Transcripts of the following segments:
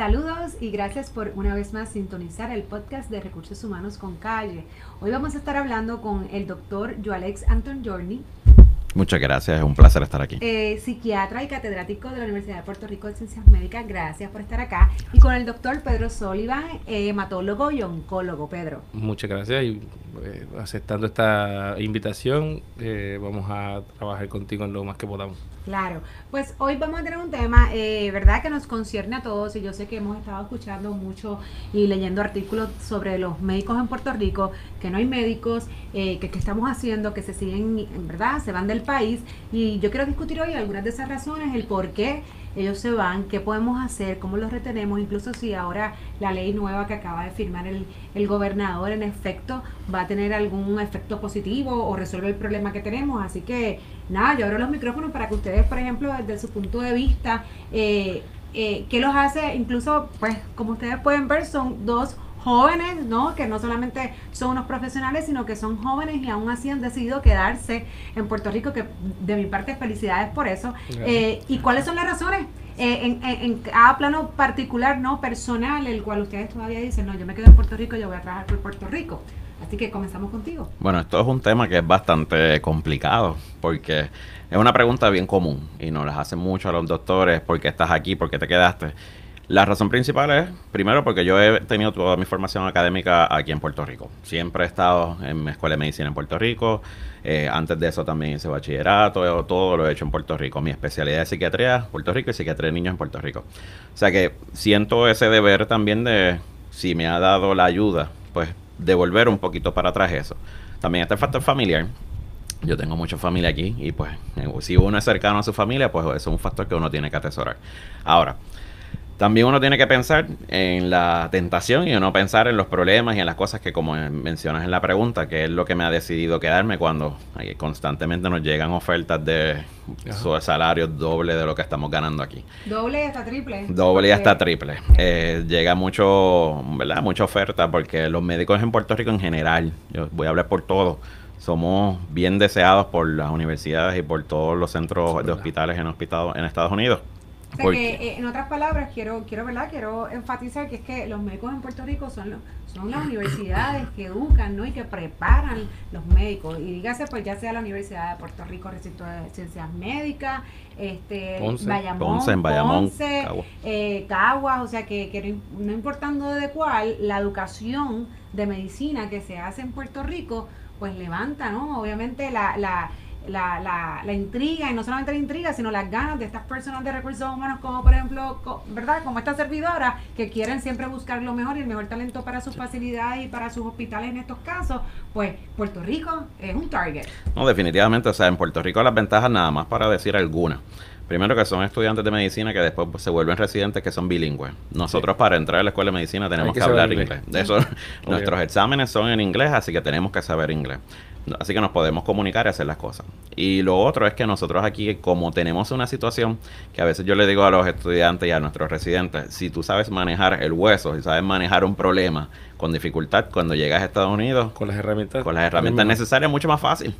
Saludos y gracias por una vez más sintonizar el podcast de Recursos Humanos con Calle. Hoy vamos a estar hablando con el doctor Joalex Anton Journey, Muchas gracias, es un placer estar aquí. eh, psiquiatra y catedrático de la Universidad de Puerto Rico de Ciencias Médicas. Gracias por estar acá. Y con el doctor Pedro Sullivan, eh, hematólogo y oncólogo. Pedro. Muchas gracias y eh, aceptando esta invitación, eh, vamos a trabajar contigo en lo más que podamos. Claro, pues hoy vamos a tener un tema, eh, ¿verdad?, que nos concierne a todos y yo sé que hemos estado escuchando mucho y leyendo artículos sobre los médicos en Puerto Rico, que no hay médicos, eh, que qué estamos haciendo, que se siguen, en verdad, se van del país y yo quiero discutir hoy algunas de esas razones, el por qué ellos se van, qué podemos hacer, cómo los retenemos, incluso si ahora la ley nueva que acaba de firmar el, el gobernador en efecto va a tener algún efecto positivo o resuelve el problema que tenemos. Así que nada, yo abro los micrófonos para que ustedes, por ejemplo, desde su punto de vista, eh, eh, ¿qué los hace? Incluso, pues, como ustedes pueden ver, son dos jóvenes, ¿no? Que no solamente son unos profesionales, sino que son jóvenes y aún así han decidido quedarse en Puerto Rico, que de mi parte felicidades por eso. Eh, ¿Y cuáles son las razones? Eh, en, en, en cada plano particular, no personal, el cual ustedes todavía dicen, no, yo me quedo en Puerto Rico, yo voy a trabajar por Puerto Rico. Así que comenzamos contigo. Bueno, esto es un tema que es bastante complicado porque es una pregunta bien común y nos las hacen mucho a los doctores, ¿por qué estás aquí? ¿Por qué te quedaste? La razón principal es, primero, porque yo he tenido toda mi formación académica aquí en Puerto Rico. Siempre he estado en mi escuela de medicina en Puerto Rico. eh, antes de eso también hice bachillerato, eh, todo lo he hecho en Puerto Rico. Mi especialidad es psiquiatría, Puerto Rico y psiquiatría de niños en Puerto Rico. O sea que siento ese deber también de, si me ha dado la ayuda, pues devolver un poquito para atrás eso. También está el factor familiar. Yo tengo mucha familia aquí y pues eh, si uno es cercano a su familia, pues es un factor que uno tiene que atesorar. Ahora, también uno tiene que pensar en la tentación y uno pensar en los problemas y en las cosas que como mencionas en la pregunta, que es lo que me ha decidido quedarme cuando constantemente nos llegan ofertas de su- salarios doble de lo que estamos ganando aquí. Doble y hasta triple. Doble y hasta triple. Eh, llega mucho, ¿verdad? Mucha oferta porque los médicos en Puerto Rico en general, yo voy a hablar por todos, somos bien deseados por las universidades y por todos los centros de hospitales en, hospitado- en Estados Unidos. Que, eh, en otras palabras, quiero, quiero, ¿verdad? quiero enfatizar que es que los médicos en Puerto Rico son, los, son las universidades que educan ¿no? y que preparan los médicos. Y dígase, pues ya sea la Universidad de Puerto Rico, Recinto de Ciencias Médicas, este, Ponce. Bayamón, Ponce, en Bayamón, Ponce, Caguas. eh, Caguas, o sea que, que no importando de cuál, la educación de medicina que se hace en Puerto Rico, pues levanta, ¿no? Obviamente la, la, la, la, la intriga, y no solamente la intriga, sino las ganas de estas personas de recursos humanos, como por ejemplo, co- ¿verdad? Como esta servidora, que quieren siempre buscar lo mejor y el mejor talento para sus facilidades y para sus hospitales en estos casos, pues Puerto Rico es un target. No, definitivamente, o sea, en Puerto Rico las ventajas nada más para decir algunas. Primero que son estudiantes de medicina que después pues, se vuelven residentes que son bilingües. Nosotros para entrar a la escuela de medicina tenemos que que, hablar inglés. inglés. De eso, nuestros exámenes son en inglés, así que tenemos que saber inglés. Así que nos podemos comunicar y hacer las cosas. Y lo otro es que nosotros aquí, como tenemos una situación que a veces yo le digo a los estudiantes y a nuestros residentes, si tú sabes manejar el hueso, si sabes manejar un problema con dificultad, cuando llegas a Estados Unidos, Con las herramientas. con las herramientas necesarias es mucho más fácil.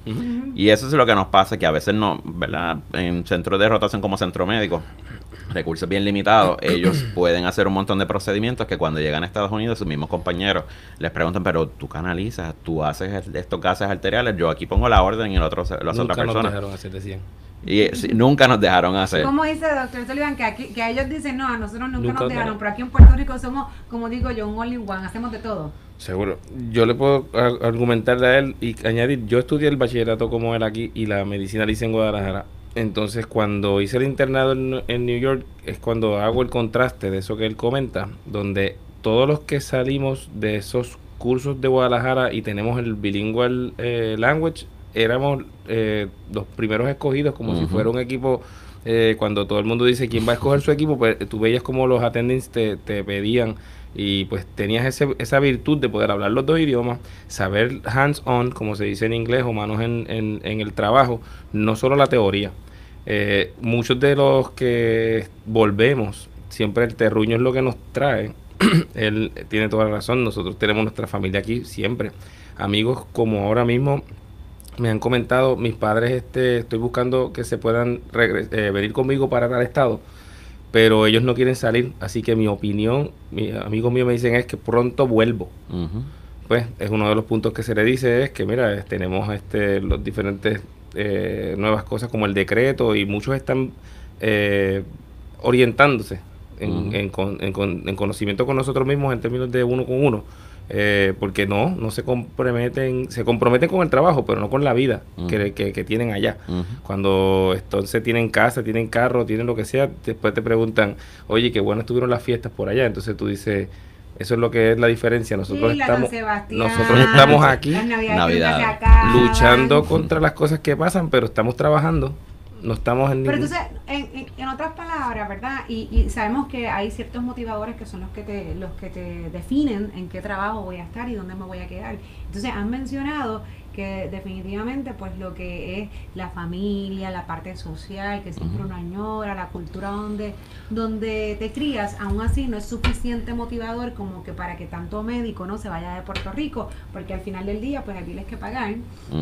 Y eso es lo que nos pasa, que a veces no, ¿verdad? En centros de rotación como centro médico, recursos bien limitados, ellos pueden hacer un montón de procedimientos que cuando llegan a Estados Unidos, sus mismos compañeros les preguntan, pero tú canalizas, tú haces estos gases arteriales, yo aquí pongo la orden y el otro otra Nunca nos persona. dejaron hacer, decían. Y eh, sí, nunca nos dejaron hacer. Como dice el doctor Sullivan, que, aquí, que ellos dicen, no, a nosotros nunca, Nunca nos dejaron, pero aquí en Puerto Rico somos, como digo yo, un all in one, hacemos de todo. Seguro. Yo le puedo argumentarle a él y añadir, yo estudié el bachillerato como él aquí y la medicina la hice en Guadalajara. Entonces, cuando hice el internado en, en New York, es cuando hago el contraste de eso que él comenta, donde todos los que salimos de esos cursos de Guadalajara y tenemos el bilingual eh, language, éramos eh, los primeros escogidos, como si fuera un equipo. eh, cuando todo el mundo dice quién va a escoger su equipo, pues tú veías como los attendants te, te pedían y pues tenías ese, esa virtud de poder hablar los dos idiomas, saber hands-on, como se dice en inglés, o manos en, en- en el trabajo, no solo la teoría. Eh, muchos de los que volvemos, siempre el terruño es lo que nos trae. Él tiene toda la razón, nosotros tenemos nuestra familia aquí siempre. Amigos como ahora mismo me han comentado, mis padres este, estoy buscando que se puedan eh, venir conmigo para tal estado pero ellos no quieren salir, así que mi opinión, mis amigos míos me dicen es que pronto vuelvo. Pues es uno de los puntos que se le dice es que mira, tenemos este los diferentes eh, nuevas cosas como el decreto y muchos están eh, orientándose en, en, en, conocimiento con nosotros mismos en términos de uno con uno. Eh, porque no, no se comprometen, se comprometen con el trabajo, pero no con la vida que, que, tienen allá. Cuando entonces tienen casa, tienen carro, tienen lo que sea, después te preguntan, oye, qué bueno estuvieron las fiestas por allá. Entonces tú dices, eso es lo que es la diferencia. Nosotros estamos, nosotros estamos aquí luchando contra las cosas que pasan, pero estamos trabajando no estamos en Pero entonces, en, en, otras palabras, ¿verdad? Y, y, sabemos que hay ciertos motivadores que son los que te los que te definen en qué trabajo voy a estar y dónde me voy a quedar. Entonces, han mencionado que definitivamente pues lo que es la familia, la parte social, que siempre uno añora, la cultura donde, donde te crías, aún así no es suficiente motivador como que para que tanto médico no se vaya de Puerto Rico, porque al final del día pues hay biles que pagar.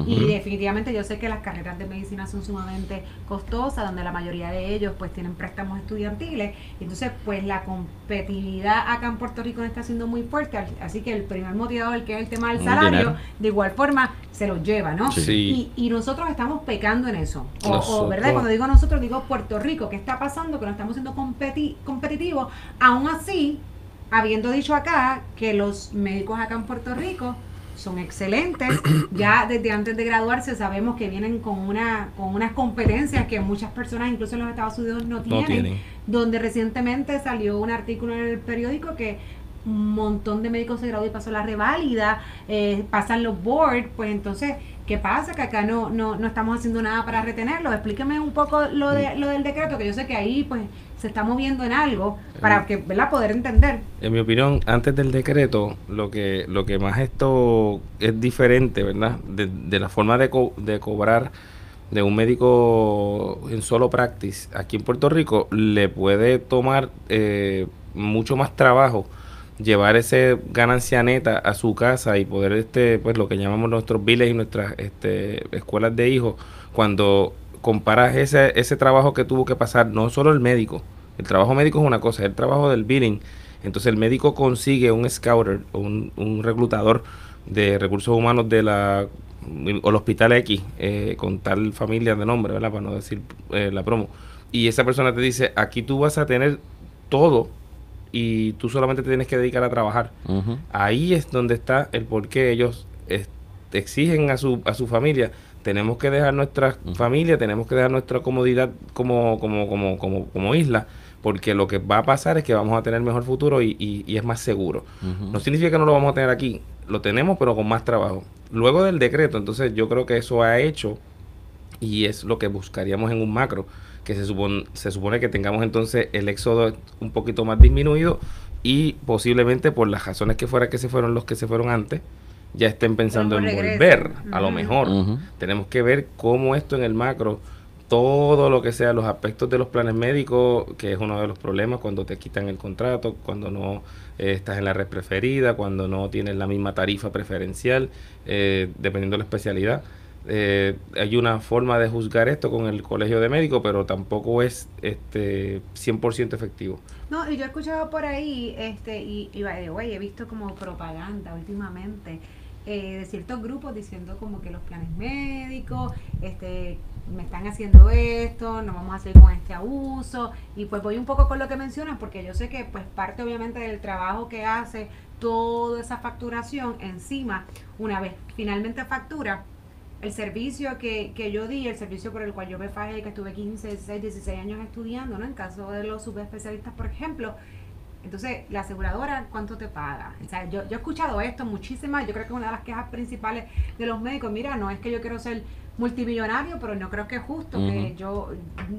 Y definitivamente yo sé que las carreras de medicina son sumamente costosas, donde la mayoría de ellos pues tienen préstamos estudiantiles, entonces pues la competitividad acá en Puerto Rico está siendo muy fuerte, así que el primer motivador que es el tema del salario, de igual forma se lo lleva, ¿no? Sí. Y, nosotros estamos pecando en eso. O, ¿verdad? Cuando digo nosotros, digo Puerto Rico. ¿Qué está pasando? Que no estamos siendo competi competitivos. Aún así, habiendo dicho acá que los médicos acá en Puerto Rico son excelentes. Ya desde antes de graduarse sabemos que vienen con una con unas competencias que muchas personas, incluso en los Estados Unidos, no tienen. No tienen. Donde recientemente salió un artículo en el periódico que un montón de médicos se graduan y pasó la reválida, eh, pasan los boards, pues entonces, ¿qué pasa? Que acá no, no, no estamos haciendo nada para retenerlo. Explíqueme un poco lo, de, lo del decreto, que yo sé que ahí pues se está moviendo en algo para que, ¿verdad? poder entender. En mi opinión, antes del decreto, lo que, lo que más esto es diferente, ¿verdad? De, la forma de, de cobrar de un médico en solo practice aquí en Puerto Rico le puede tomar eh, mucho más trabajo llevar ese ganancia neta a su casa y poder este pues lo que llamamos nuestros biles y nuestras este, escuelas de hijos cuando comparas ese, ese trabajo que tuvo que pasar no solo el médico el trabajo médico es una cosa es el trabajo del billing entonces el médico consigue un scouter o un, reclutador de recursos humanos de la o el hospital X eh, con tal familia de nombre verdad para no decir eh, la promo. Y esa persona te dice aquí tú vas a tener todo y tú solamente te tienes que dedicar a trabajar. Ahí es donde está el por qué ellos exigen a su, a su familia. Tenemos que dejar nuestra familia, tenemos que dejar nuestra comodidad como, como, como, como, como isla, porque lo que va a pasar es que vamos a tener mejor futuro y, y, es más seguro. No significa que no lo vamos a tener aquí, lo tenemos pero con más trabajo. Luego del decreto, entonces yo creo que eso ha hecho y es lo que buscaríamos en un macro que se supone, se supone que tengamos entonces el éxodo un poquito más disminuido y posiblemente por las razones que fuera que se fueron los que se fueron antes, ya estén pensando en volver, a lo mejor. Tenemos que ver cómo esto en el macro, todo lo que sea, los aspectos de los planes médicos, que es uno de los problemas cuando te quitan el contrato, cuando no eh, estás en la red preferida, cuando no tienes la misma tarifa preferencial, eh, dependiendo de la especialidad. Eh, hay una forma de juzgar esto con el colegio de médicos, pero tampoco es este 100% efectivo. No, y yo he escuchado por ahí, este, y, y he visto como propaganda últimamente eh, de ciertos grupos diciendo como que los planes médicos, este, me están haciendo esto, no vamos a seguir con este abuso, y pues voy un poco con lo que mencionas, porque yo sé que pues parte obviamente del trabajo que hace toda esa facturación encima, una vez finalmente factura, el servicio que, que yo di, el servicio por el cual yo me fajé, que estuve 15, 16, 16 años estudiando, ¿no? En caso de los subespecialistas, por ejemplo. Entonces, la aseguradora, ¿cuánto te paga? O sea, yo, yo he escuchado esto muchísimas, yo creo que una de las quejas principales de los médicos, mira, no es que yo quiero ser multimillonario, pero no creo que es justo que yo,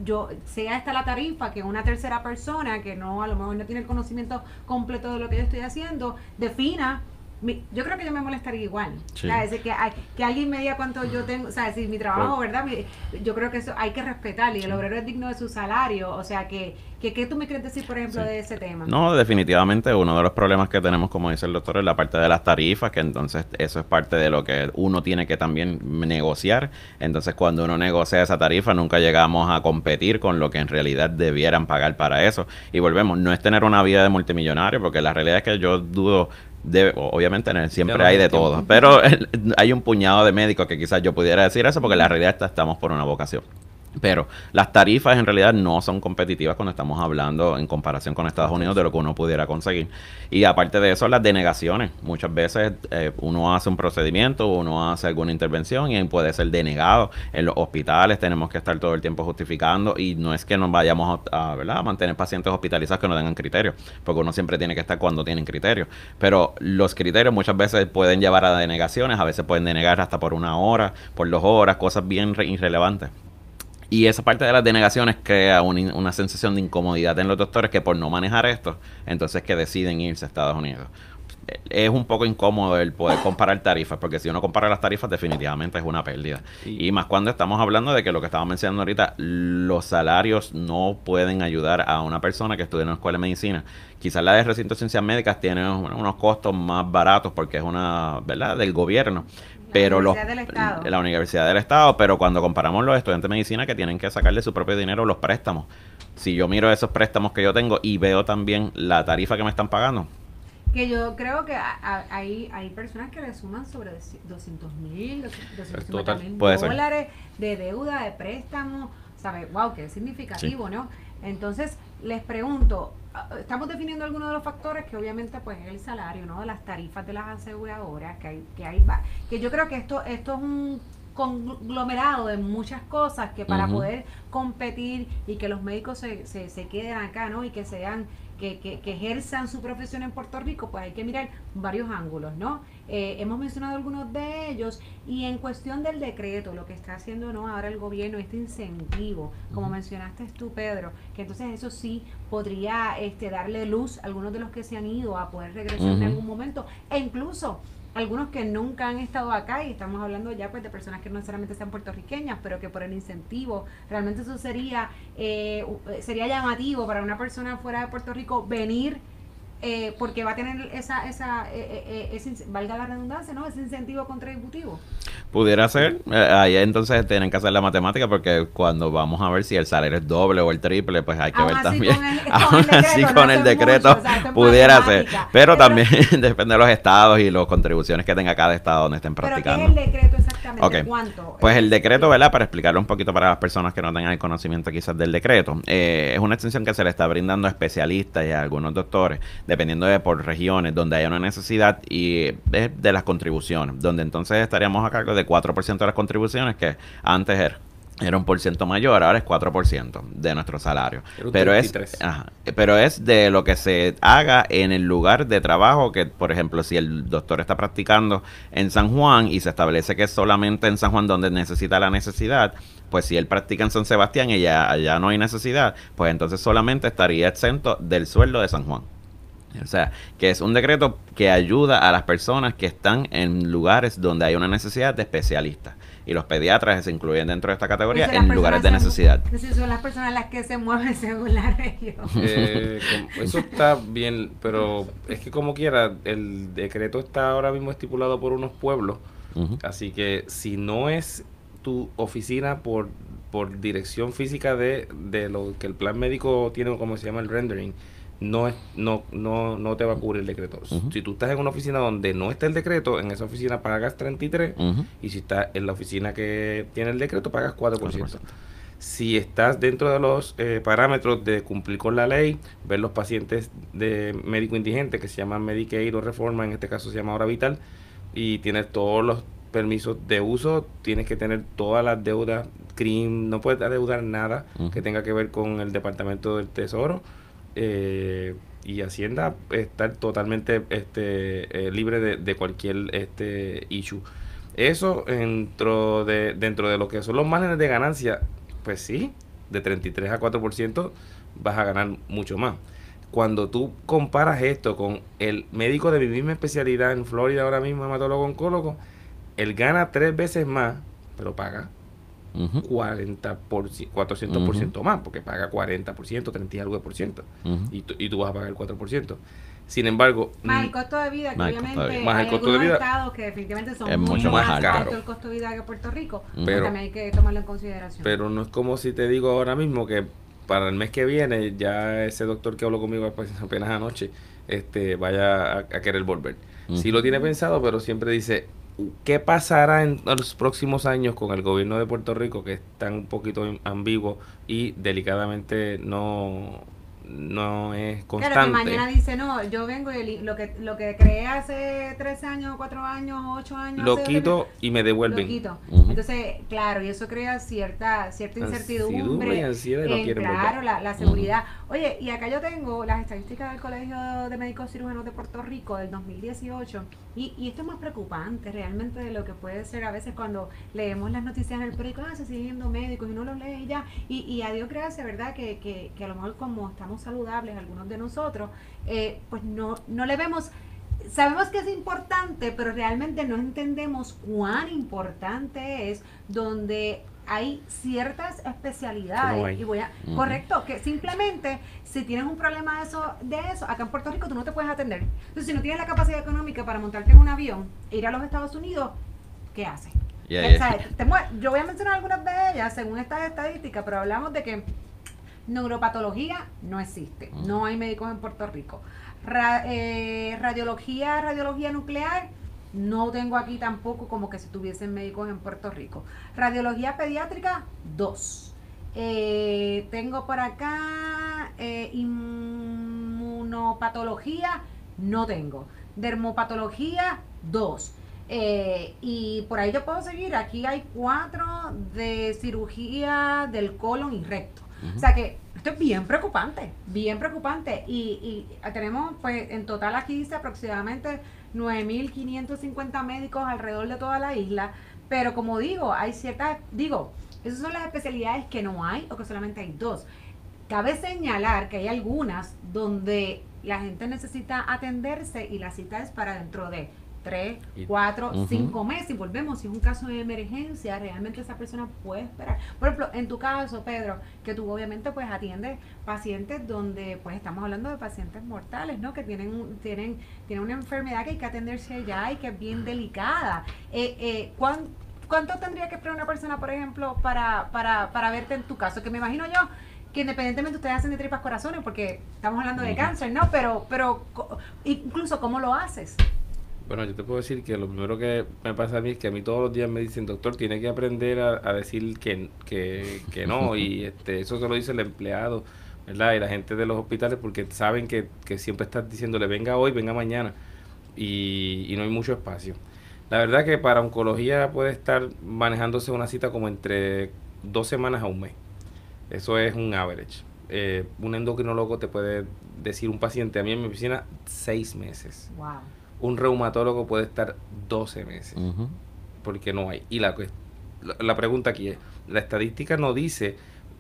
yo sea esta la tarifa que una tercera persona que no a lo mejor no tiene el conocimiento completo de lo que yo estoy haciendo defina mi- yo creo que yo me molestaría igual. Sí. O sea, es que, hay- que alguien me diga cuánto yo tengo, o sea, si mi trabajo, ¿verdad? Mi- yo creo que eso hay que respetar y el obrero es digno de su salario. O sea, que, que ¿qué tú me quieres decir, por ejemplo, Sí. de ese tema? No, definitivamente uno de los problemas que tenemos, como dice el doctor, es la parte de las tarifas, que entonces eso es parte de lo que uno tiene que también negociar. Entonces cuando uno negocia esa tarifa, nunca llegamos a competir con lo que en realidad debieran pagar para eso. Y volvemos, no es tener una vida de multimillonario, porque la realidad es que yo dudo... Obviamente siempre no hay de tiempo. todo, pero el- hay un puñado de médicos que quizás yo pudiera decir eso porque la realidad es que estamos por una vocación. Pero las tarifas en realidad no son competitivas cuando estamos hablando en comparación con Estados Unidos de lo que uno pudiera conseguir. Y aparte de eso, las denegaciones. Muchas veces eh, uno hace un procedimiento, uno hace alguna intervención y puede ser denegado. En los hospitales tenemos que estar todo el tiempo justificando y no es que nos vayamos a, a, mantener pacientes hospitalizados que no tengan criterios, porque uno siempre tiene que estar cuando tienen criterios. Pero los criterios muchas veces pueden llevar a denegaciones, a veces pueden denegar hasta por una hora, por dos horas, cosas bien re- irrelevantes. Y esa parte de las denegaciones crea un una sensación de incomodidad en los doctores que por no manejar esto, entonces que deciden irse a Estados Unidos. Eh, Es un poco incómodo el poder comparar tarifas, porque si uno compara las tarifas definitivamente es una pérdida. Y- Y más cuando estamos hablando de que lo que estábamos mencionando ahorita, los salarios no pueden ayudar a una persona que estudia en una escuela de medicina. Quizás la de recinto de ciencias médicas tiene unos costos más baratos porque es una, ¿verdad?, del gobierno. La Pero los, Universidad del Estado. la Universidad del Estado, pero cuando comparamos los estudiantes de medicina que tienen que sacarle su propio dinero los préstamos. Si yo miro esos préstamos que yo tengo y veo también la tarifa que me están pagando, Que yo creo que a- a- hay, hay personas que le suman sobre 200 mil, 250 Total. mil dólares de deuda, de préstamo. ¿Sabe? Wow, que es significativo, ¿no? Entonces, les pregunto, estamos definiendo algunos de los factores que obviamente pues es el salario, ¿no? Las tarifas de las aseguradoras, que hay, que hay, va- que yo creo que esto, esto es un conglomerado de muchas cosas que para poder competir y que los médicos se, se, se queden acá, ¿no? Y que sean, que, que, que ejerzan su profesión en Puerto Rico, pues hay que mirar varios ángulos, ¿no? Eh, hemos mencionado algunos de ellos y en cuestión del decreto, lo que está haciendo no ahora el gobierno, este incentivo, como mencionaste tú, Pedro, que entonces eso sí podría este, darle luz a algunos de los que se han ido a poder regresar en algún momento e incluso algunos que nunca han estado acá y estamos hablando ya pues de personas que no necesariamente sean puertorriqueñas pero que por el incentivo realmente eso sería eh, eh, sería llamativo para una persona fuera de Puerto Rico venir eh, porque va a tener esa esa eh, eh, eh, ese valga la redundancia no ese incentivo contributivo Pudiera ser. Eh, ahí entonces tienen que hacer la matemática porque cuando vamos a ver si el salario es doble o el triple, pues hay que Aún ver también. con Aún el así decreto, con no el decreto pudiera ser. Pero Pero- también depende de los estados y las contribuciones que tenga cada estado donde estén pero qué es practicando. el decreto exactamente Ok. cuánto Pues el decreto, ¿verdad? Para explicarlo un poquito para las personas que no tengan el conocimiento quizás del decreto, eh, es una extensión que se le está brindando a especialistas y a algunos doctores, dependiendo de por regiones donde haya una necesidad y es de las contribuciones, donde entonces estaríamos a cargo de 4% de las contribuciones que antes era. Era un por ciento mayor, ahora es 4% de nuestro salario. Pero es, 33. ajá, pero es de lo que se haga en el lugar de trabajo, que por ejemplo, si el doctor está practicando en San Juan y se establece que es solamente en San Juan donde necesita la necesidad, pues si él practica en San Sebastián y ya allá no hay necesidad, pues entonces solamente estaría exento del sueldo de San Juan. O sea, que es un decreto que ayuda a las personas que están en lugares donde hay una necesidad de especialistas. Y los pediatras se incluyen dentro de esta categoría Entonces, en lugares de necesidad. es decir, son las personas las que se mueven según la región Eh, eso está bien, pero es que como quiera, el decreto está ahora mismo estipulado por unos pueblos, así que si no es tu oficina por, por dirección física de, de lo que el plan médico tiene, como se llama el rendering, no es no no no te va a cubrir el decreto. Si tú estás en una oficina donde no está el decreto, en esa oficina pagas 33 Ujú. y si estás en la oficina que tiene el decreto pagas 4%. 4%. Si estás dentro de los eh, parámetros de cumplir con la ley, ver los pacientes de médico indigente que se llaman Medicaid o Reforma, en este caso se llama Hora Vital, y tienes todos los permisos de uso, tienes que tener todas las deudas, CRIM, no puedes adeudar nada que tenga que ver con el Departamento del Tesoro. Eh, y Hacienda estar totalmente este, eh, libre de, cualquier este issue. Eso dentro de, dentro de lo que son los márgenes de ganancia, pues sí, de 33 a 4% vas a ganar mucho más. cuando tú comparas esto con el médico de mi misma especialidad en Florida ahora mismo, hematólogo oncólogo, él gana tres veces más, pero paga 40 por, 400% más, porque paga 40%, 30 y algo de por ciento. y, tú, y tú vas a pagar el 4%. Sin embargo, más el costo de vida, que obviamente más el costo de vida, estados que definitivamente son es mucho más alto el costo de vida que Puerto Rico, pero también hay que tomarlo en consideración. Pero no es como si te digo ahora mismo que para el mes que viene ya ese doctor que habló conmigo apenas anoche este vaya a, querer volver. Sí lo tiene pensado, pero siempre dice, ¿qué pasará en los próximos años con el gobierno de Puerto Rico que está un poquito ambiguo y delicadamente no no es constante. Claro, que mañana dice, no, yo vengo y lo que lo que creé hace tres años, cuatro años, ocho años. Lo quito y me devuelven. Lo quito. Entonces, claro, y eso crea cierta cierta incertidumbre. Y claro, la, la, seguridad. Oye, y acá yo tengo las estadísticas del Colegio de Médicos Cirujanos de Puerto Rico del 2018. Y, y esto es más preocupante realmente de lo que puede ser a veces cuando leemos las noticias en el periódico, ah, se siguen yendo médicos y no los lees y ya. Y, y a Dios gracias, ¿verdad? Que, que, que a lo mejor como estamos saludables, algunos de nosotros, eh, pues no, no le vemos sabemos que es importante, pero realmente no entendemos cuán importante es donde hay ciertas especialidades. Y voy a correcto que simplemente si tienes un problema de eso de eso acá en Puerto Rico tú no te puedes atender. Entonces si no tienes la capacidad económica para montarte en un avión e ir a los Estados Unidos qué haces yo voy a mencionar algunas de ellas según estas estadísticas pero hablamos de que Neuropatología no existe, no hay médicos en Puerto Rico. Eh, radiología, radiología nuclear, no tengo aquí tampoco como que si tuviesen médicos en Puerto Rico. Radiología pediátrica, dos. Eh, tengo por acá eh, inmunopatología, no tengo. Dermopatología, dos. y por ahí yo puedo seguir. Aquí hay cuatro de cirugía del colon y recto. O sea que esto es bien preocupante, bien preocupante. Y, y tenemos, pues, en total aquí dice aproximadamente 9.550 médicos alrededor de toda la isla. Pero como digo, hay ciertas, digo, esas son las especialidades que no hay o que solamente hay dos. Cabe señalar que hay algunas donde la gente necesita atenderse y la cita es para dentro de tres, cuatro, cinco meses y volvemos. Si es un caso de emergencia, realmente esa persona puede esperar. Por ejemplo, en tu caso, Pedro, que tú obviamente pues atiendes pacientes donde pues estamos hablando de pacientes mortales, ¿no? Que tienen, tienen, tienen una enfermedad que hay que atenderse ya y que es bien delicada. Eh, eh, ¿Cuánto tendría que esperar una persona, por ejemplo, para, para, para verte en tu caso? Que me imagino yo que independientemente ustedes hacen de tripas corazones, porque estamos hablando de cáncer, ¿no? Pero, pero incluso cómo lo haces. Bueno, yo te puedo decir que lo primero que me pasa a mí es que a mí todos los días me dicen, doctor, tiene que aprender a, decir que, que, no, y este, eso se lo dice el empleado, ¿verdad? Y la gente de los hospitales, porque saben que, siempre estás diciéndole, venga hoy, venga mañana, y, y no hay mucho espacio. La verdad que para oncología puede estar manejándose una cita como entre dos semanas a un mes. Eso es un average. Eh, un endocrinólogo te puede decir un paciente, a mí en mi oficina, seis meses. Wow un reumatólogo puede estar 12 meses, porque no hay. Y la, la pregunta aquí es, la estadística no dice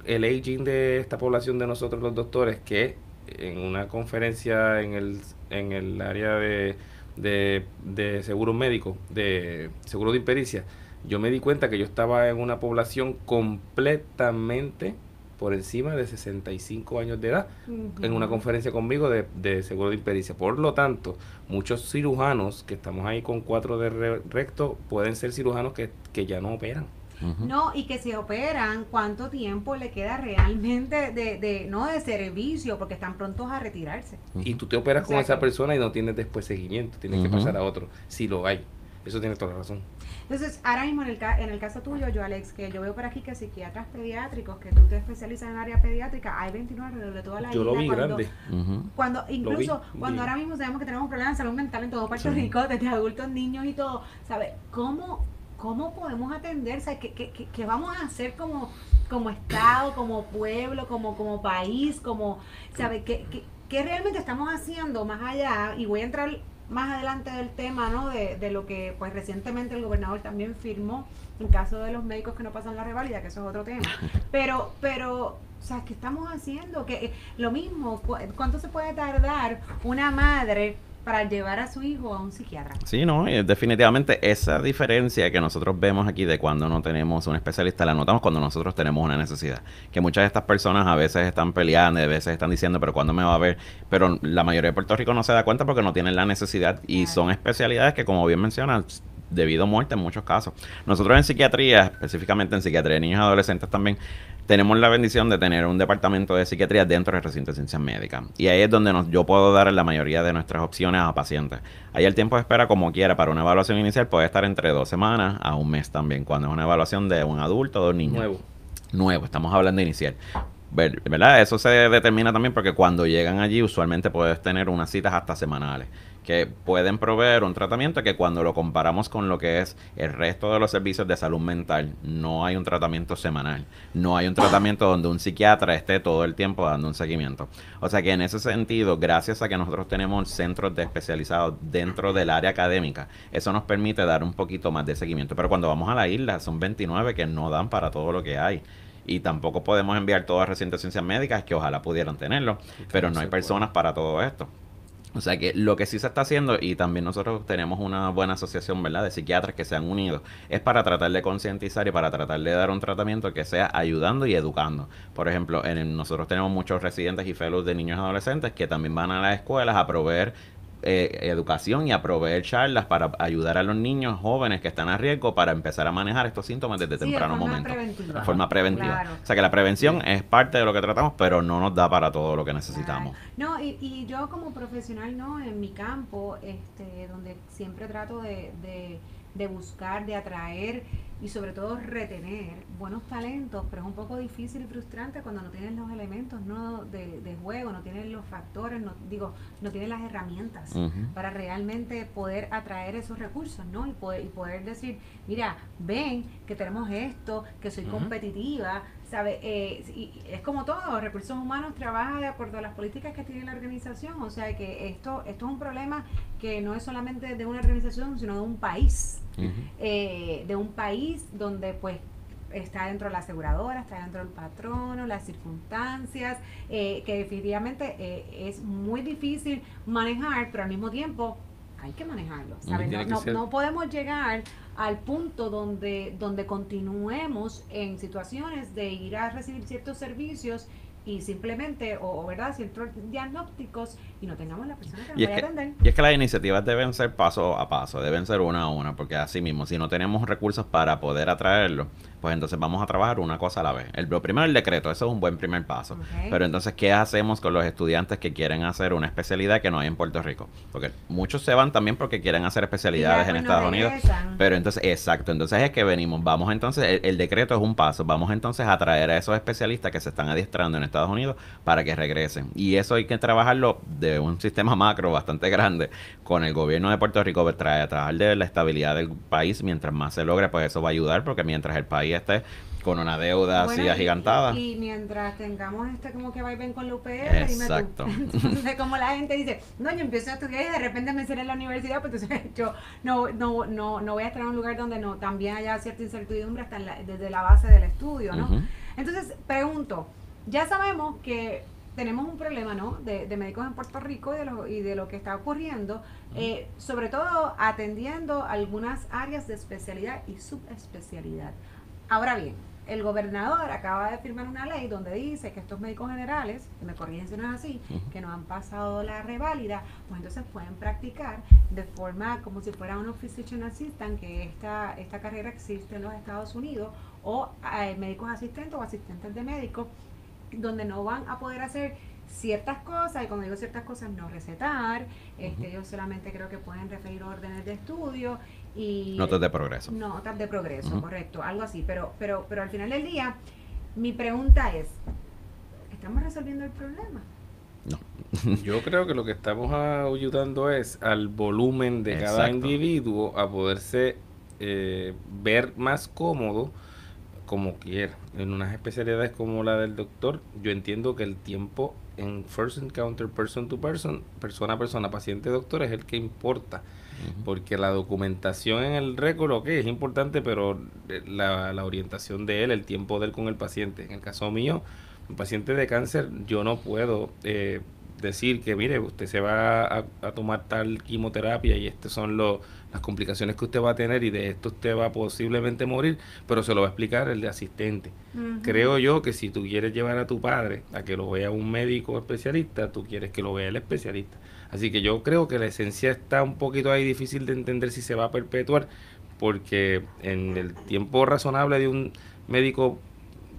el aging de esta población de nosotros los doctores que en una conferencia en el, en el área de, de, de seguro médico, de seguro de impericia, yo me di cuenta que yo estaba en una población completamente por encima de 65 años de edad en una conferencia conmigo de, seguro de impericia. Por lo tanto, muchos cirujanos que estamos ahí con cuatro de recto pueden ser cirujanos que, ya no operan. No, y que se operan, ¿cuánto tiempo le queda realmente de, de, no de servicio? Porque están prontos a retirarse. Y tú te operas con esa persona y no tienes después seguimiento, tienes que pasar a otro, si lo hay. Eso tiene toda la razón. Entonces, ahora mismo en el, en el caso tuyo, yo Alex, que yo veo por aquí que psiquiatras pediátricos, que tú te especializas en área pediátrica, hay 29 de toda la yo Lo vi grande. Cuando, incluso cuando ahora mismo sabemos que tenemos problemas de salud mental en todo Puerto Rico, desde adultos, niños y todo, ¿sabes? ¿Cómo, cómo podemos atenderse? ¿Qué, qué, qué, vamos a hacer como, como Estado, como pueblo, como, como país, como, ¿sabes? ¿Qué, qué, ¿Qué realmente estamos haciendo más allá? Y voy a entrar más adelante del tema, ¿no? De, de, lo que pues recientemente el gobernador también firmó en caso de los médicos que no pasan la revalida, que eso es otro tema. Pero, pero O sea, ¿qué estamos haciendo? que eh, Lo mismo, ¿cuánto se puede tardar una madre para llevar a su hijo a un psiquiatra. Sí, no, definitivamente esa diferencia que nosotros vemos aquí de cuando no tenemos un especialista la notamos cuando nosotros tenemos una necesidad. Que muchas de estas personas a veces están peleando, a veces están diciendo, pero ¿cuándo me va a ver? Pero la mayoría de Puerto Rico no se da cuenta porque no tienen la necesidad y son especialidades que, como bien mencionas, debido a muerte en muchos casos. Nosotros en psiquiatría, específicamente en psiquiatría de niños y adolescentes también, tenemos la bendición de tener un departamento de psiquiatría dentro del recinto de ciencias médicas. Y ahí es donde nos, yo puedo dar la mayoría de nuestras opciones a pacientes. Ahí el tiempo de espera, como quiera, para una evaluación inicial puede estar entre dos semanas a un mes también, cuando es una evaluación de un adulto o de un niño. Nuevo. Nuevo, estamos hablando de inicial. ¿Verdad? Eso se determina también porque cuando llegan allí usualmente puedes tener unas citas hasta semanales que pueden proveer un tratamiento que cuando lo comparamos con lo que es el resto de los servicios de salud mental, no hay un tratamiento semanal, no hay un tratamiento donde un psiquiatra esté todo el tiempo dando un seguimiento. O sea que en ese sentido, gracias a que nosotros tenemos centros de especializados dentro del área académica, eso nos permite dar un poquito más de seguimiento. Pero cuando vamos a la isla, son 29 que no dan para todo lo que hay y tampoco podemos enviar todas las recientes ciencias médicas que ojalá pudieran tenerlo, pero no hay personas para todo esto. O sea que lo que sí se está haciendo, y también nosotros tenemos una buena asociación, ¿verdad?, de psiquiatras que se han unido, es para tratar de concientizar y para tratar de dar un tratamiento que sea ayudando y educando. Por ejemplo, en, nosotros tenemos muchos residentes y fellows de niños y adolescentes que también van a las escuelas a proveer eh, educación y a proveer charlas para ayudar a los niños jóvenes que están a riesgo para empezar a manejar estos síntomas desde temprano momento. De forma preventiva. O sea que la prevención es parte de lo que tratamos, pero no nos da para todo lo que necesitamos. No, y, y, yo como profesional, no, en mi campo, este, donde siempre trato de, de, de buscar, de atraer y sobre todo retener buenos talentos, pero es un poco difícil y frustrante cuando no tienes los elementos ¿no? de, de juego, no tienes los factores, no, digo, no tienes las herramientas para realmente poder atraer esos recursos, ¿no? Y poder, y poder decir, mira, ven que tenemos esto, que soy competitiva, ¿sabe? Eh, y es como todo, recursos humanos trabaja de acuerdo a las políticas que tiene la organización, o sea que esto, esto es un problema que no es solamente de una organización, sino de un país, eh, de un país donde pues está dentro de la aseguradora, está dentro del patrono, las circunstancias, eh, que definitivamente es muy difícil manejar, pero al mismo tiempo hay que manejarlo. No, no, podemos llegar al punto donde, donde continuemos en situaciones de ir a recibir ciertos servicios y simplemente, o, verdad, ciertos diagnósticos y no tengamos la persona que nos vaya a atender. Y es que las iniciativas deben ser paso a paso, deben ser una a una, porque así mismo, si no tenemos recursos para poder atraerlo, pues entonces vamos a trabajar una cosa a la vez. El, lo primero el decreto, eso es un buen primer paso. Pero entonces, ¿qué hacemos con los estudiantes que quieren hacer una especialidad que no hay en Puerto Rico? Porque muchos se van también porque quieren hacer especialidades en Estados Unidos. Pero entonces, exacto, entonces es que venimos, vamos entonces, el, decreto es un paso, vamos entonces a traer a esos especialistas que se están adiestrando en Estados Unidos para que regresen. Y eso hay que trabajarlo de un sistema macro bastante grande con el gobierno de Puerto Rico, tratar de la estabilidad del país, mientras más se logre, pues eso va a ayudar porque mientras el país esté con una deuda así agigantada. Y, mientras tengamos este como que va y ven con la UPR, Exacto. Entonces, como la gente dice, no, yo empiezo a estudiar y de repente me sale en la universidad, pues entonces yo no, no, no, no voy a estar en un lugar donde no también haya cierta incertidumbre hasta desde la base del estudio, ¿no? Entonces, pregunto, ya sabemos que tenemos un problema, ¿no? De, médicos en Puerto Rico y de lo, y de lo que está ocurriendo, eh, sobre todo atendiendo algunas áreas de especialidad y subespecialidad. Ahora bien, el gobernador acaba de firmar una ley donde dice que estos médicos generales, que me corrigen si no es así, que no han pasado la reválida, pues entonces pueden practicar de forma como si fuera un physician assistant, que esta, esta carrera existe en los Estados Unidos, o eh, médicos asistentes o asistentes de médicos, donde no van a poder hacer ciertas cosas, y cuando digo ciertas cosas, no recetar, este, ellos solamente creo que pueden referir órdenes de estudio y notas de progreso. Notas de progreso, correcto, algo así. Pero, pero, pero al final del día, mi pregunta es, ¿estamos resolviendo el problema? No. Yo creo que lo que estamos ayudando es al volumen de cada individuo a poderse eh, ver más cómodo como quiera. En unas especialidades como la del doctor, yo entiendo que el tiempo en first encounter, person to person, persona a persona, paciente doctor, es el que importa. Porque la documentación en el récord, ok, es importante, pero eh, la, la, orientación de él, el tiempo de él con el paciente, en el caso mío, Un paciente de cáncer, yo no puedo eh, decir que, mire, usted se va a, tomar tal quimioterapia y estas son los, las complicaciones que usted va a tener y de esto usted va posiblemente morir, pero se lo va a explicar el de asistente. Creo yo que si tú quieres llevar a tu padre a que lo vea un médico especialista, tú quieres que lo vea el especialista. Así que yo creo que la esencia está un poquito ahí difícil de entender si se va a perpetuar, porque en el tiempo razonable de un médico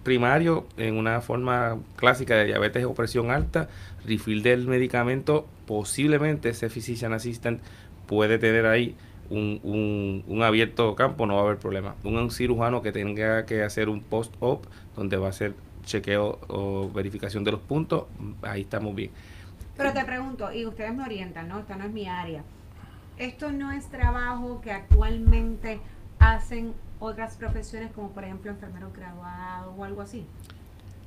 primario, en una forma clásica de diabetes o presión alta, refill del medicamento, posiblemente ese physician assistant puede tener ahí un, un, abierto campo, no va a haber problema. Un, cirujano que tenga que hacer un post-op, donde va a hacer chequeo o verificación de los puntos, ahí estamos bien. Pero te pregunto, y ustedes me orientan, ¿no? Esta no es mi área. Esto no es trabajo que actualmente hacen otras profesiones como por ejemplo enfermeros graduados o algo así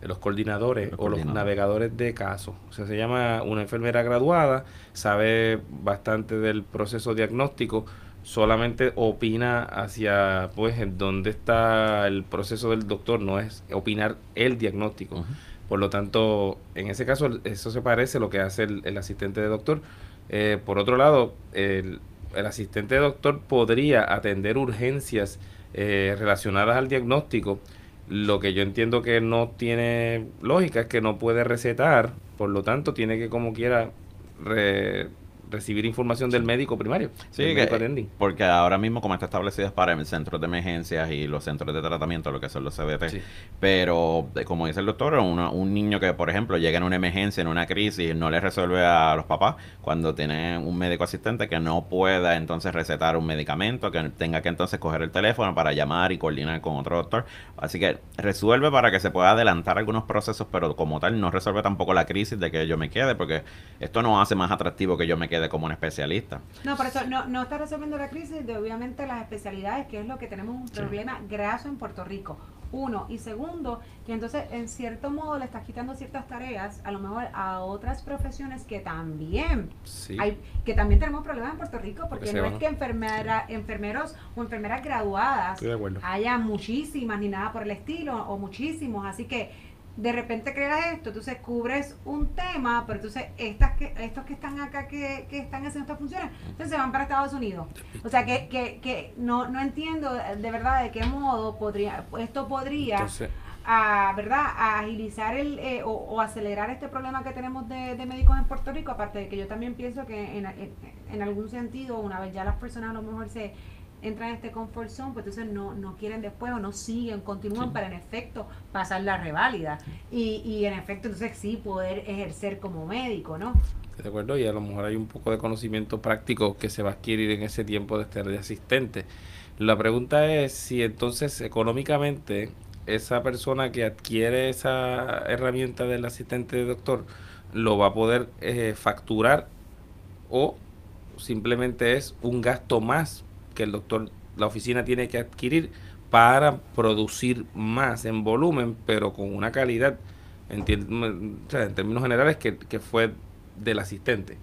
los coordinadores o los navegadores de casos. O sea, se llama una enfermera graduada, sabe bastante del proceso diagnóstico, solamente opina hacia, pues, en dónde está el proceso del doctor, no es opinar el diagnóstico. Por lo tanto, en ese caso, eso se parece a lo que hace el, asistente de doctor. Eh, por otro lado, el, el, asistente de doctor podría atender urgencias eh, relacionadas al diagnóstico lo que yo entiendo que no tiene lógica es que no puede recetar, por lo tanto tiene que como quiera recibir información del médico primario. Sí, porque ahora mismo como está establecido es para el centro de emergencias y los centros de tratamiento, lo que son los CBT. Pero, como dice el doctor, un niño que, por ejemplo, llega en una emergencia, en una crisis, no le resuelve a los papás cuando tiene un médico asistente que no pueda entonces recetar un medicamento, que tenga que entonces coger el teléfono para llamar y coordinar con otro doctor. Así que resuelve para que se pueda adelantar algunos procesos, pero como tal no resuelve tampoco la crisis de que yo me quede, porque esto no hace más atractivo que yo me quede como un especialista. No, por eso no, no está resolviendo la crisis de obviamente las especialidades, que es lo que tenemos un problema graso en Puerto Rico. Uno. Y segundo, que entonces en cierto modo le estás quitando ciertas tareas, a lo mejor a otras profesiones que también hay, que también tenemos problemas en Puerto Rico, porque no es que enfermera, enfermeros o enfermeras graduadas haya muchísimas ni nada por el estilo, o muchísimos. Así que de repente creas esto, entonces cubres un tema, pero entonces estas que, estos que están acá que, que están haciendo estas funciones, entonces se van para Estados Unidos. O sea que, que, que no, no entiendo de verdad de qué modo podría esto podría a, ¿verdad? a agilizar el eh, o, acelerar este problema que tenemos de, de, médicos en Puerto Rico, aparte de que yo también pienso que en, en, en algún sentido, una vez ya las personas a lo mejor se entran en este comfort zone, pues entonces no, no quieren después o no siguen, continúan para en efecto pasar la reválida y, y en efecto entonces sí poder ejercer como médico, ¿no? De acuerdo, y a lo mejor hay un poco de conocimiento práctico que se va a adquirir en ese tiempo de estar de asistente. La pregunta es si entonces económicamente esa persona que adquiere esa herramienta del asistente de doctor lo va a poder eh, facturar o simplemente es un gasto más que el doctor, la oficina tiene que adquirir para producir más en volumen, pero con una calidad, en, términos generales, que, fue del asistente.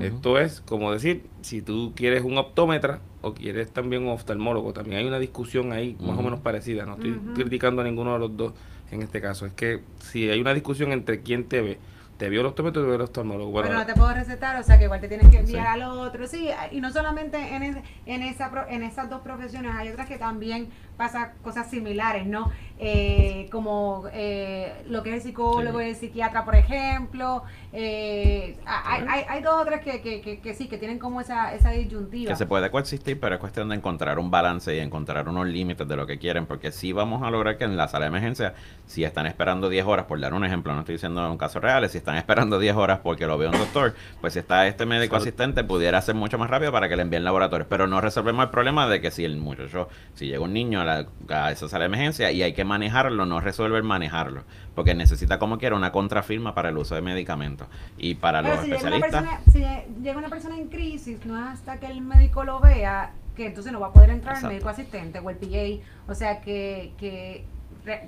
Esto es como decir, si tú quieres un optómetra o quieres también un oftalmólogo, también hay una discusión ahí más o menos parecida. No estoy criticando a ninguno de los dos en este caso. Es que si hay una discusión entre quién te ve, te vio el optómetro te vio el oftalmólogo. Bueno, no te puedo recetar, o sea que igual te tienes que enviar al otro. Sí, y no solamente en, en, esa, en esas dos profesiones, hay otras que también pasa cosas similares, ¿no? Eh, como eh, lo que es el psicólogo y el psiquiatra, por ejemplo. Eh, hay, hay, dos o tres que, que, que, sí, que tienen como esa, esa disyuntiva. Que se puede coexistir, pero es cuestión de encontrar un balance y encontrar unos límites de lo que quieren, porque sí vamos a lograr que en la sala de emergencia, si están esperando 10 horas, por dar un ejemplo, no estoy diciendo un caso real, si están esperando 10 horas porque lo veo un doctor, pues si está este médico asistente, pudiera ser mucho más rápido para que le envíen laboratorios, pero no resolvemos el problema de que si el muchacho, si llega un niño a, la, a esa sala de emergencia y hay que manejarlo, no resuelve el manejarlo, porque necesita como quiera una contrafirma para el uso de medicamentos. Y para los especialistas... si llega una persona en crisis, no es hasta que el médico lo vea que entonces no va a poder entrar el médico asistente o el PA. O sea que, que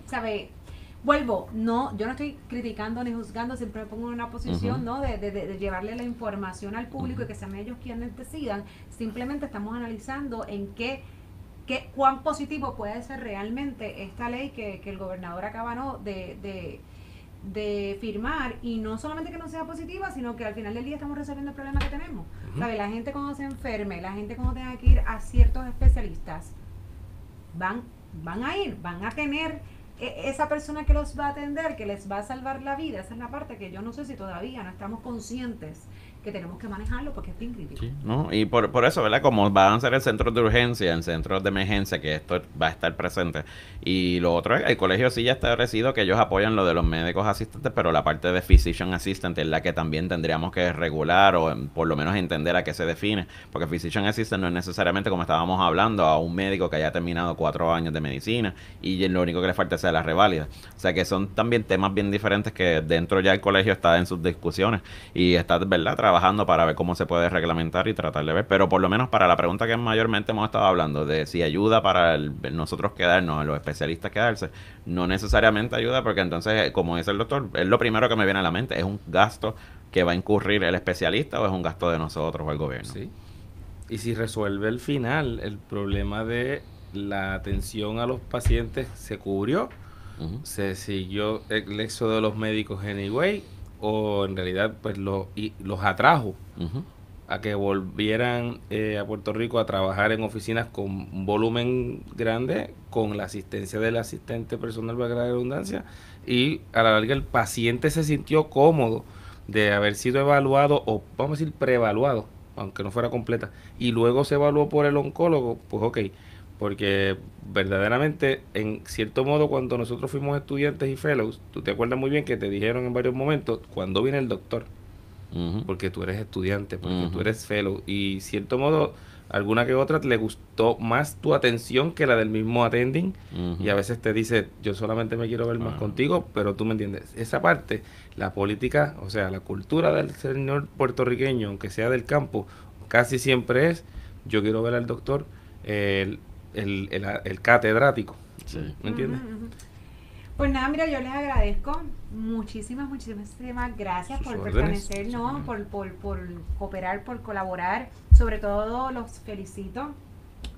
¿sabe? Vuelvo, no, yo no estoy criticando ni juzgando, siempre me pongo en una posición, ¿no? De, de, de, llevarle la información al público y que sean ellos quienes decidan. Simplemente estamos analizando en qué ¿Qué, ¿Cuán positivo puede ser realmente esta ley que, el gobernador acaba de, de firmar y no solamente que no sea positiva, sino que al final del día estamos resolviendo el problema que tenemos. La gente cuando se enferme, la gente cuando tenga que ir a ciertos especialistas, van, van a ir, van a tener e, esa persona que los va a atender, que les va a salvar la vida. Esa es la parte que yo no sé si todavía no estamos conscientes que tenemos que manejarlo porque es bien crítico. ¿no? Y por, por eso, ¿verdad? Como van a ser el centro de urgencia, el centro de emergencia, que esto va a estar presente. Y lo otro es, el colegio sí ya está establecido que ellos apoyan lo de los médicos asistentes, pero la parte de physician assistant es la que también tendríamos que regular o por lo menos entender a qué se define. Porque physician assistant no es necesariamente, como estábamos hablando, a un médico que haya terminado cuatro años de medicina y lo único que le falta sea la reválida. O sea que son también temas bien diferentes que dentro ya el colegio está en sus discusiones y está, ¿verdad? Trabajando para ver cómo se puede reglamentar y tratar de ver. Pero por lo menos para la pregunta que mayormente hemos estado hablando, de si ayuda para nosotros quedarnos, los especialistas quedarse, no necesariamente ayuda porque entonces, como dice el doctor, es lo primero que me viene a la mente, es un gasto que va a incurrir el especialista o es un gasto de nosotros o el gobierno. Sí. Y si resuelve el final el problema de la atención a los pacientes se cubrió, se siguió el éxodo de los médicos anyway, o en realidad pues lo, y los atrajo a que volvieran eh, a Puerto Rico a trabajar en oficinas con un volumen grande, con la asistencia del asistente personal, para la redundancia, y a la larga el paciente se sintió cómodo de haber sido evaluado, o vamos a decir preevaluado, aunque no fuera completa, y luego se evaluó por el oncólogo, pues ok, porque verdaderamente, en cierto modo, cuando nosotros fuimos estudiantes y fellows, tú te acuerdas muy bien que te dijeron en varios momentos, cuando viene el doctor, porque tú eres estudiante, porque tú eres fellow, y cierto modo, alguna que otra le gustó más tu atención que la del mismo attending, y a veces te dice, yo solamente me quiero ver más contigo, pero tú me entiendes. Esa parte, la política, o sea, la cultura del señor puertorriqueño, aunque sea del campo, casi siempre es, yo quiero ver al doctor, el el, el, catedrático. ¿Me entiendes? Pues nada, mira, yo les agradezco muchísimas, muchísimas gracias por permanecer, ¿no? Por, por, por cooperar, por colaborar. Sobre todo los felicito,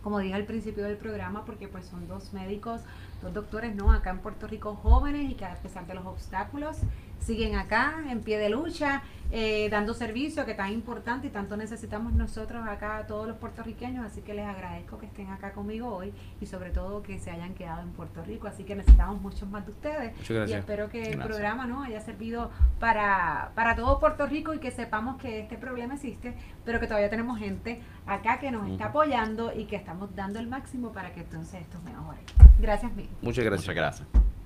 como dije al principio del programa, porque pues son dos médicos, dos doctores, ¿no? Acá en Puerto Rico jóvenes y que a pesar de los obstáculos siguen acá en pie de lucha eh, dando servicio que tan importante y tanto necesitamos nosotros acá, todos los puertorriqueños. Así que les agradezco que estén acá conmigo hoy y sobre todo que se hayan quedado en Puerto Rico. Así que necesitamos muchos más de ustedes. Y espero que el programa no haya servido para, para todo Puerto Rico y que sepamos que este problema existe, pero que todavía tenemos gente acá que nos está apoyando y que estamos dando el máximo para que entonces esto mejore. Gracias, mil. Muchas gracias. Muchas gracias.